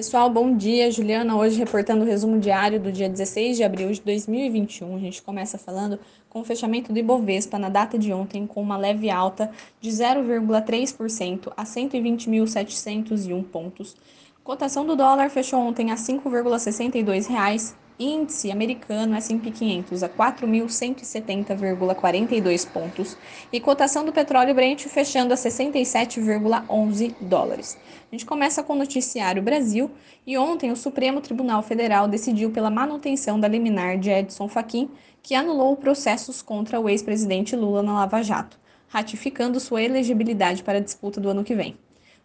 Pessoal, bom dia. Juliana, hoje reportando o resumo diário do dia 16 de abril de 2021. A gente começa falando com o fechamento do Ibovespa na data de ontem, com uma leve alta de 0,3% a 120.701 pontos. Cotação do dólar fechou ontem a R$ 5,62 índice americano S&P 500 a 4.170,42 pontos e cotação do petróleo Brent fechando a 67,11 dólares. A gente começa com o noticiário Brasil e ontem o Supremo Tribunal Federal decidiu pela manutenção da liminar de Edson Fachin, que anulou processos contra o ex-presidente Lula na Lava Jato, ratificando sua elegibilidade para a disputa do ano que vem.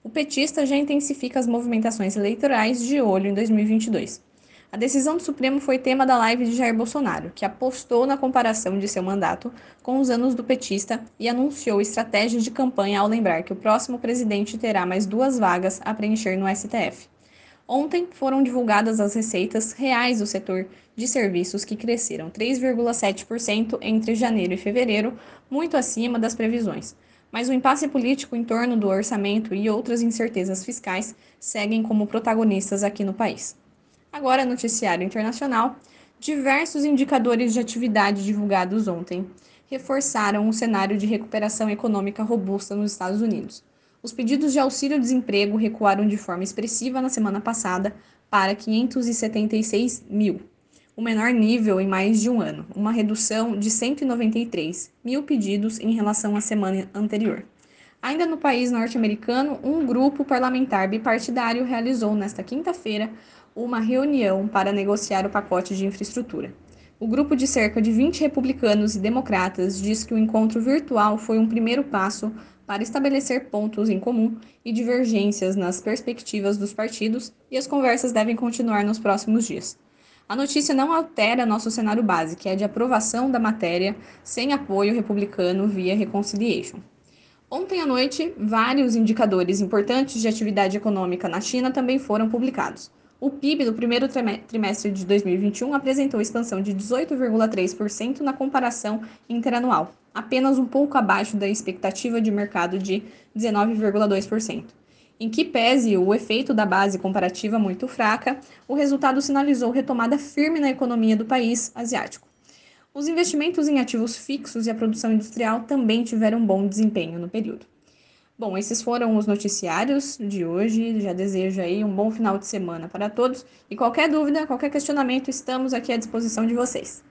O petista já intensifica as movimentações eleitorais de olho em 2022. A decisão do Supremo foi tema da live de Jair Bolsonaro, que apostou na comparação de seu mandato com os anos do petista e anunciou estratégias de campanha ao lembrar que o próximo presidente terá mais duas vagas a preencher no STF. Ontem foram divulgadas as receitas reais do setor de serviços que cresceram 3,7% entre janeiro e fevereiro, muito acima das previsões. Mas o impasse político em torno do orçamento e outras incertezas fiscais seguem como protagonistas aqui no país. Agora, noticiário internacional. Diversos indicadores de atividade divulgados ontem reforçaram um cenário de recuperação econômica robusta nos Estados Unidos. Os pedidos de auxílio-desemprego recuaram de forma expressiva na semana passada para 576 mil, o menor nível em mais de um ano, uma redução de 193 mil pedidos em relação à semana anterior. Ainda no país norte-americano, um grupo parlamentar bipartidário realizou nesta quinta-feira uma reunião para negociar o pacote de infraestrutura. O grupo de cerca de 20 republicanos e democratas diz que o encontro virtual foi um primeiro passo para estabelecer pontos em comum e divergências nas perspectivas dos partidos, e as conversas devem continuar nos próximos dias. A notícia não altera nosso cenário base, que é de aprovação da matéria sem apoio republicano via reconciliation. Ontem à noite, vários indicadores importantes de atividade econômica na China também foram publicados. O PIB do primeiro trimestre de 2021 apresentou expansão de 18,3% na comparação interanual, apenas um pouco abaixo da expectativa de mercado de 19,2%. Em que pese o efeito da base comparativa muito fraca, o resultado sinalizou retomada firme na economia do país asiático. Os investimentos em ativos fixos e a produção industrial também tiveram bom desempenho no período. Bom, esses foram os noticiários de hoje. Já desejo aí um bom final de semana para todos. E qualquer dúvida, qualquer questionamento, estamos aqui à disposição de vocês.